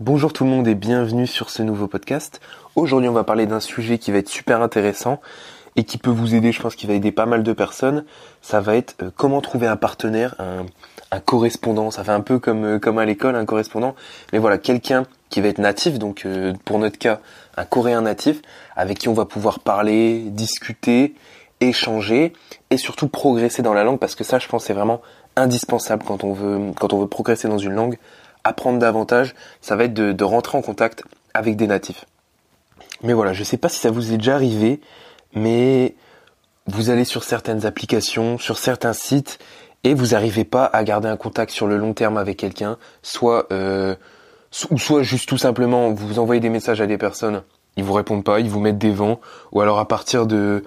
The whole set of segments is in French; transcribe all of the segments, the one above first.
Bonjour tout le monde et bienvenue sur ce nouveau podcast. Aujourd'hui on va parler d'un sujet qui va être super intéressant et qui peut vous aider, je pense qu'il va aider pas mal de personnes. Ça va être euh, comment trouver un partenaire, un, correspondant. Ça fait un peu comme, euh, comme à l'école, un correspondant. Mais voilà, quelqu'un qui va être natif, donc euh, pour notre cas, un coréen natif, avec qui on va pouvoir parler, discuter, échanger et surtout progresser dans la langue parce que ça je pense c'est vraiment indispensable quand on veut progresser dans une langue apprendre davantage, ça va être de, rentrer en contact avec des natifs. Mais voilà, je ne sais pas si ça vous est déjà arrivé, mais vous allez sur certaines applications, sur certains sites, et vous n'arrivez pas à garder un contact sur le long terme avec quelqu'un, soit euh, ou soit juste tout simplement vous envoyez des messages à des personnes, ils vous répondent pas, ils vous mettent des vents, ou alors à partir de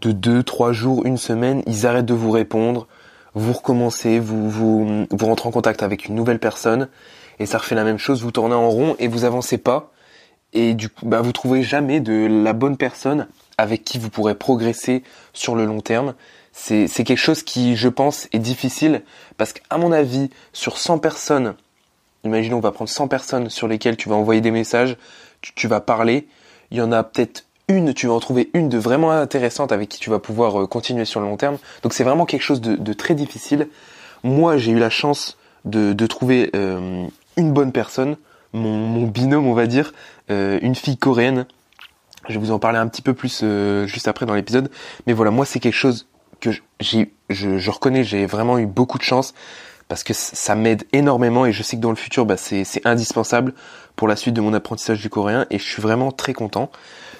de deux, trois jours, une semaine, ils arrêtent de vous répondre, vous recommencez, vous, vous, vous rentrez en contact avec une nouvelle personne, et ça refait la même chose, vous tournez en rond et vous avancez pas, et du coup, bah, vous trouvez jamais de la bonne personne avec qui vous pourrez progresser sur le long terme. C'est, quelque chose qui, je pense, est difficile, parce qu'à mon avis, sur 100 personnes, imaginons, on va prendre 100 personnes sur lesquelles tu vas envoyer des messages, tu, tu vas parler, il y en a peut-être une, tu vas en trouver une de vraiment intéressante avec qui tu vas pouvoir euh, continuer sur le long terme. Donc c'est vraiment quelque chose de, très difficile. Moi, j'ai eu la chance de, trouver euh, une bonne personne, mon, binôme, on va dire, euh, une fille coréenne. Je vais vous en parler un petit peu plus juste après dans l'épisode. Mais voilà, moi, c'est quelque chose que j'ai, je, je reconnais, j'ai vraiment eu beaucoup de chance parce que ça m'aide énormément et je sais que dans le futur, bah, c'est indispensable pour la suite de mon apprentissage du coréen et je suis vraiment très content.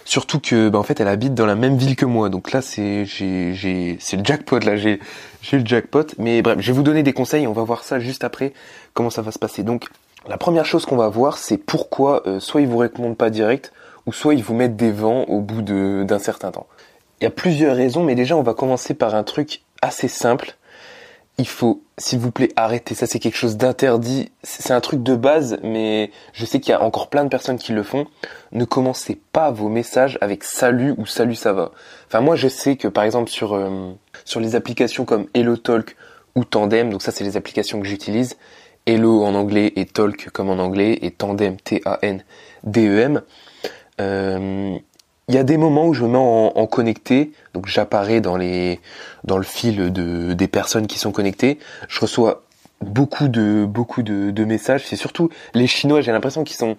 Surtout que, bah, en fait, elle habite dans la même ville que moi, donc là, c'est j'ai c'est le jackpot là, j'ai j'ai le jackpot. Mais bref, je vais vous donner des conseils. On va voir ça juste après comment ça va se passer. Donc, la première chose qu'on va voir, c'est pourquoi euh, soit ils vous répondent pas direct, ou soit ils vous mettent des vents au bout d'un certain temps. Il y a plusieurs raisons, mais déjà, on va commencer par un truc assez simple il faut, s'il vous plaît, arrêter. Ça, c'est quelque chose d'interdit. C'est un truc de base, mais je sais qu'il y a encore plein de personnes qui le font. Ne commencez pas vos messages avec salut ou salut ça va. Enfin, moi, je sais que par exemple sur euh, sur les applications comme HelloTalk ou Tandem, donc ça, c'est les applications que j'utilise. Hello en anglais et Talk comme en anglais et Tandem T-A-N-D-E-M. Euh, il y a des moments où je me mets en, connecté, donc j'apparais dans les dans le fil de des personnes qui sont connectées. Je reçois beaucoup de beaucoup de, de messages. C'est surtout les Chinois. J'ai l'impression qu'ils sont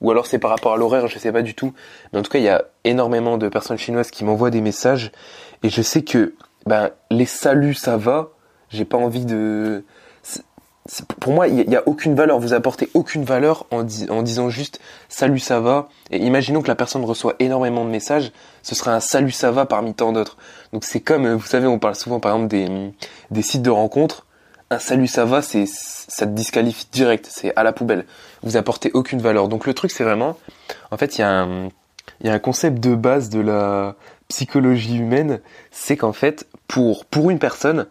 ou alors c'est par rapport à l'horaire, je sais pas du tout. Mais en tout cas, il y a énormément de personnes chinoises qui m'envoient des messages et je sais que ben les saluts ça va. J'ai pas envie de pour moi, il n'y a, aucune valeur. Vous apportez aucune valeur en, disant juste salut ça va. Et imaginons que la personne reçoit énormément de messages, ce sera un salut ça va parmi tant d'autres. Donc c'est comme, vous savez, on parle souvent par exemple des, des sites de rencontres. Un salut ça va, c'est ça te disqualifie direct, c'est à la poubelle. Vous apportez aucune valeur. Donc le truc c'est vraiment, en fait, il y a un, y a un concept de base de la psychologie humaine, c'est qu'en fait, pour pour une personne,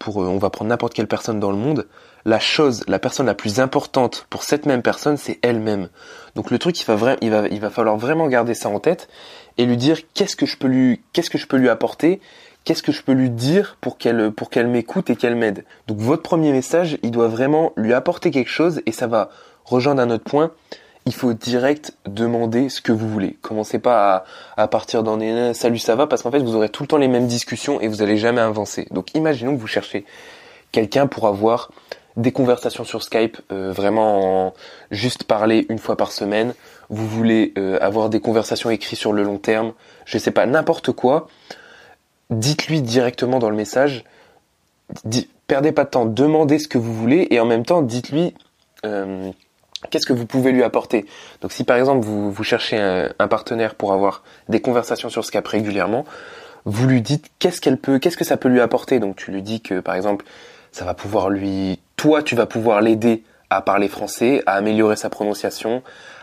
pour, euh, on va prendre n'importe quelle personne dans le monde, la chose, la personne la plus importante pour cette même personne, c'est elle-même. Donc le truc, il va, il, va, il va falloir vraiment garder ça en tête et lui dire qu'est-ce que je peux lui, qu'est-ce que je peux lui apporter, qu'est-ce que je peux lui dire pour qu'elle, pour qu'elle m'écoute et qu'elle m'aide? Donc votre premier message, il doit vraiment lui apporter quelque chose et ça va rejoindre un autre point il faut direct demander ce que vous voulez. Commencez pas à, partir dans des salut ça va parce qu'en fait vous aurez tout le temps les mêmes discussions et vous allez jamais avancer. Donc imaginons que vous cherchez quelqu'un pour avoir des conversations sur Skype, euh, vraiment juste parler une fois par semaine. Vous voulez euh, avoir des conversations écrites sur le long terme, je sais pas n'importe quoi. Dites-lui directement dans le message. perdez pas de temps, demandez ce que vous voulez et en même temps dites-lui euh, qu'est-ce que vous pouvez lui apporter Donc si par exemple vous, vous cherchez un, partenaire pour avoir des conversations sur Skype régulièrement, vous lui dites qu'est-ce qu'elle peut, qu'est-ce que ça peut lui apporter. Donc tu lui dis que par exemple ça va pouvoir lui, toi tu vas pouvoir l'aider à parler français, à améliorer sa prononciation,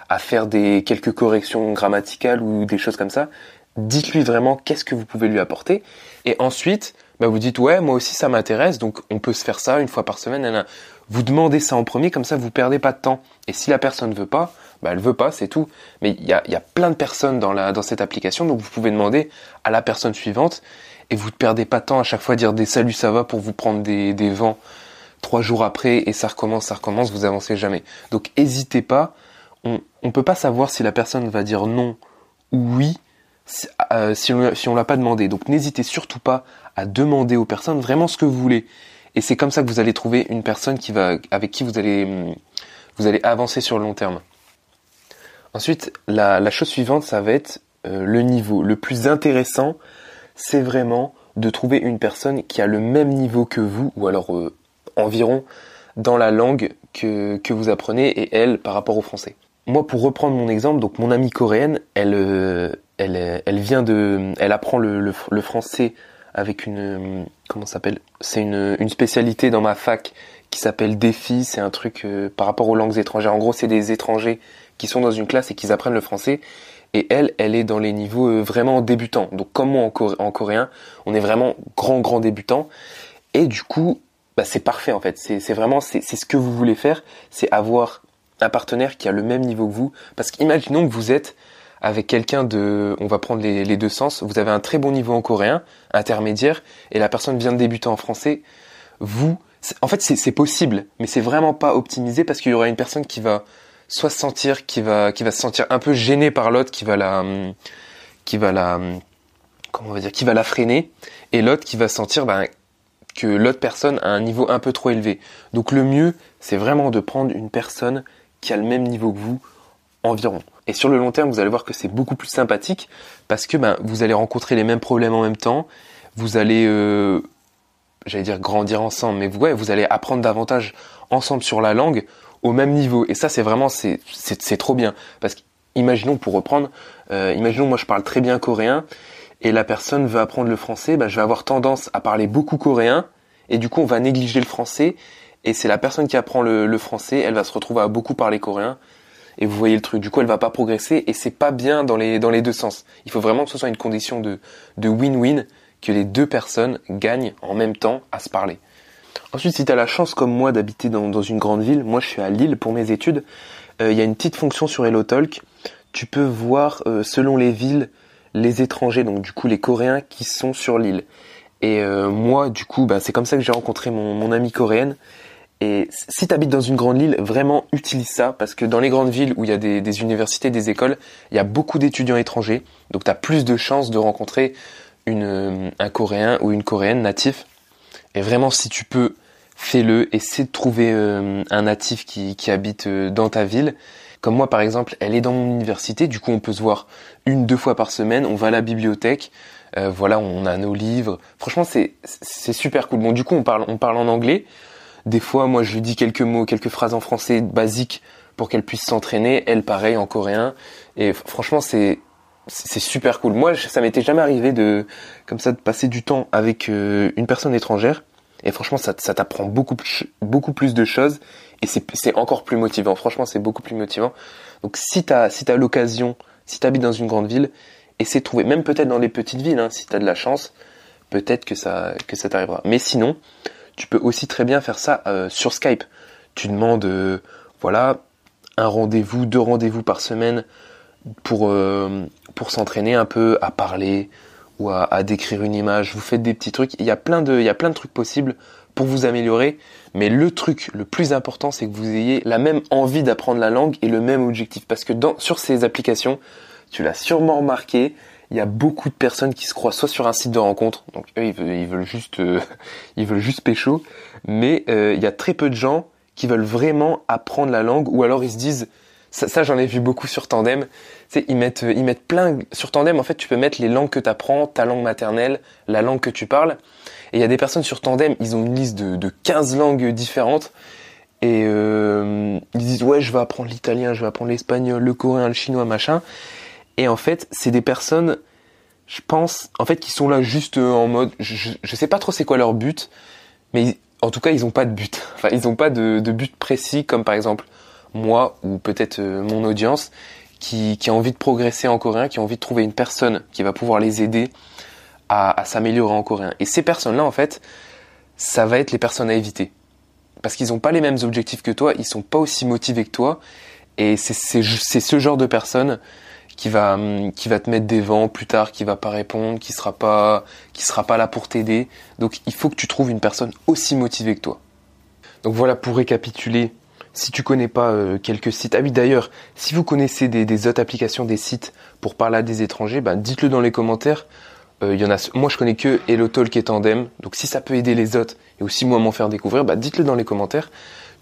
à faire des quelques corrections grammaticales ou des choses comme ça. Dites-lui vraiment qu'est-ce que vous pouvez lui apporter et ensuite bah vous dites ouais moi aussi ça m'intéresse donc on peut se faire ça une fois par semaine. Vous demandez ça en premier comme ça vous perdez pas de temps. Et si la personne ne veut pas, bah elle veut pas, c'est tout. Mais il y a, y a plein de personnes dans la dans cette application donc vous pouvez demander à la personne suivante et vous ne perdez pas de temps à chaque fois à dire des saluts ça va pour vous prendre des, des vents trois jours après et ça recommence, ça recommence, vous avancez jamais. Donc n'hésitez pas on ne peut pas savoir si la personne va dire non ou oui si, euh, on si l'a pas demandé. Donc n'hésitez surtout pas à demander aux personnes vraiment ce que vous voulez. Et c'est comme ça que vous allez trouver une personne qui va, avec qui vous allez, vous allez avancer sur le long terme. Ensuite, la, chose suivante, ça va être euh, le niveau. Le plus intéressant, c'est vraiment de trouver une personne qui a le même niveau que vous, ou alors euh, environ, dans la langue que, que vous apprenez, et elle par rapport au français. Moi, pour reprendre mon exemple, donc mon amie coréenne, elle, euh, elle, elle vient de, elle apprend le, le, français avec une, comment s'appelle? C'est une, une spécialité dans ma fac qui s'appelle défi. C'est un truc par rapport aux langues étrangères. En gros, c'est des étrangers qui sont dans une classe et qui apprennent le français. Et elle, elle est dans les niveaux euh, vraiment débutants. Donc comme moi en, coréen, on est vraiment grand, grand débutant. Et du coup, bah, c'est parfait en fait. C'est vraiment, c'est ce que vous voulez faire, c'est avoir un partenaire qui a le même niveau que vous. Parce qu'imaginons que vous êtes avec quelqu'un de, on va prendre les, les, deux sens, vous avez un très bon niveau en coréen, intermédiaire, et la personne vient de débuter en français, vous, en fait c'est possible, mais c'est vraiment pas optimisé parce qu'il y aura une personne qui va soit se sentir qui va qui va se sentir un peu gêné par l'autre qui va la qui va la comment on va dire qui va la freiner et l'autre qui va sentir ben, que l'autre personne a un niveau un peu trop élevé. Donc le mieux, c'est vraiment de prendre une personne qui a le même niveau que vous environ. Et sur le long terme, vous allez voir que c'est beaucoup plus sympathique parce que ben, vous allez rencontrer les mêmes problèmes en même temps, vous allez, euh, j'allais dire grandir ensemble, mais ouais, vous allez apprendre davantage ensemble sur la langue au même niveau. Et ça, c'est vraiment, trop bien. Parce qu'imaginons, pour reprendre, euh, imaginons, moi je parle très bien coréen, et la personne veut apprendre le français, bah, je vais avoir tendance à parler beaucoup coréen, et du coup on va négliger le français, et c'est la personne qui apprend le, français, elle va se retrouver à beaucoup parler coréen, et vous voyez le truc, du coup elle va pas progresser, et c'est pas bien dans les, dans les deux sens. Il faut vraiment que ce soit une condition de, de win-win, que les deux personnes gagnent en même temps à se parler. Ensuite, si tu as la chance comme moi d'habiter dans, une grande ville, moi je suis à Lille pour mes études, euh, il y a une petite fonction sur HelloTalk. Tu peux voir euh, selon les villes les étrangers, donc du coup les Coréens qui sont sur l'île. Et euh, moi, du coup, bah, c'est comme ça que j'ai rencontré mon, mon amie coréenne. Et si tu habites dans une grande ville, vraiment utilise ça parce que dans les grandes villes où il y a des, universités, des écoles, il y a beaucoup d'étudiants étrangers. Donc tu as plus de chances de rencontrer une, un Coréen ou une Coréenne natif. Et vraiment, si tu peux, fais-le. Essaie de trouver euh, un natif qui, habite euh, dans ta ville. Comme moi, par exemple, elle est dans mon université. Du coup, on peut se voir une, deux fois par semaine. On va à la bibliothèque. Euh, voilà, on a nos livres. Franchement, c'est c'est super cool. Bon, du coup, on parle on parle en anglais. Des fois, moi, je lui dis quelques mots, quelques phrases en français basiques pour qu'elle puisse s'entraîner. Elle, pareil, en coréen. Et franchement, c'est c'est super cool. Moi, ça m'était jamais arrivé de, comme ça, de passer du temps avec euh, une personne étrangère. Et franchement, ça, ça t'apprend beaucoup, beaucoup plus de choses. Et c'est encore plus motivant. Franchement, c'est beaucoup plus motivant. Donc, si t'as, si t'as l'occasion, si t'habites dans une grande ville, essaie de trouver, même peut-être dans les petites villes, hein, si t'as de la chance, peut-être que ça, que ça t'arrivera. Mais sinon, tu peux aussi très bien faire ça euh, sur Skype. Tu demandes, euh, voilà, un rendez-vous, deux rendez-vous par semaine pour, euh, pour s'entraîner un peu à parler ou à, décrire une image. Vous faites des petits trucs. Il y a plein de, il y a plein de trucs possibles pour vous améliorer. Mais le truc le plus important, c'est que vous ayez la même envie d'apprendre la langue et le même objectif. Parce que dans, sur ces applications, tu l'as sûrement remarqué, il y a beaucoup de personnes qui se croient soit sur un site de rencontre, donc eux ils veulent, ils veulent juste, euh, ils veulent juste pécho, mais euh, il y a très peu de gens qui veulent vraiment apprendre la langue, ou alors ils se disent, ça, j'en ai vu beaucoup sur Tandem. Tu ils mettent, ils mettent plein sur Tandem. En fait, tu peux mettre les langues que tu apprends, ta langue maternelle, la langue que tu parles. Et il y a des personnes sur Tandem, ils ont une liste de, de 15 langues différentes. Et euh, ils disent ouais, je vais apprendre l'italien, je vais apprendre l'espagnol, le coréen, le chinois, machin. Et en fait, c'est des personnes, je pense, en fait, qui sont là juste en mode, je, je sais pas trop c'est quoi leur but, mais en tout cas, ils ont pas de but. Enfin, ils ont pas de, de but précis, comme par exemple moi ou peut-être euh, mon audience qui, a envie de progresser en coréen, qui a envie de trouver une personne qui va pouvoir les aider à, à s'améliorer en coréen. Et ces personnes-là, en fait, ça va être les personnes à éviter. Parce qu'ils n'ont pas les mêmes objectifs que toi, ils sont pas aussi motivés que toi. Et c'est ce genre de personne qui va qui va te mettre des vents plus tard, qui va pas répondre, qui sera sera pas là pour t'aider. Donc il faut que tu trouves une personne aussi motivée que toi. Donc voilà pour récapituler Si tu connais pas euh, quelques sites, ah oui d'ailleurs, si vous connaissez des, autres applications, des sites pour parler à des étrangers, bah, dites-le dans les commentaires. Euh, y en a, moi je connais que HelloTalk et Tandem, donc si ça peut aider les autres et aussi moi m'en faire découvrir, bah, dites-le dans les commentaires.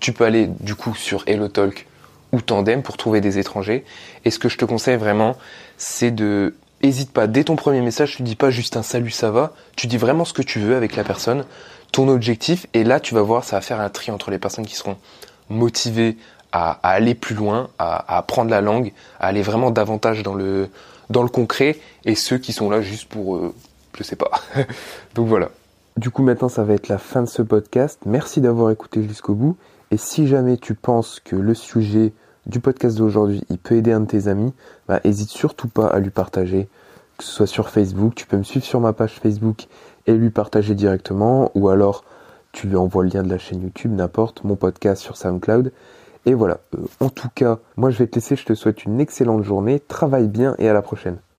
Tu peux aller du coup sur HelloTalk ou Tandem pour trouver des étrangers. Et ce que je te conseille vraiment, c'est de hésite pas dès ton premier message, tu dis pas juste un salut ça va, tu dis vraiment ce que tu veux avec la personne, ton objectif et là tu vas voir ça va faire un tri entre les personnes qui seront motivées à, aller plus loin, à, apprendre la langue, à aller vraiment davantage dans le dans le concret et ceux qui sont là juste pour euh, je sais pas. Donc voilà. Du coup maintenant ça va être la fin de ce podcast. Merci d'avoir écouté jusqu'au bout et si jamais tu penses que le sujet du podcast d'aujourd'hui, il peut aider un de tes amis, bah, hésite surtout pas à lui partager, que ce soit sur Facebook, tu peux me suivre sur ma page Facebook et lui partager directement, ou alors tu lui envoies le lien de la chaîne YouTube, n'importe, mon podcast sur SoundCloud. Et voilà, euh, en tout cas, moi je vais te laisser, je te souhaite une excellente journée, travaille bien et à la prochaine.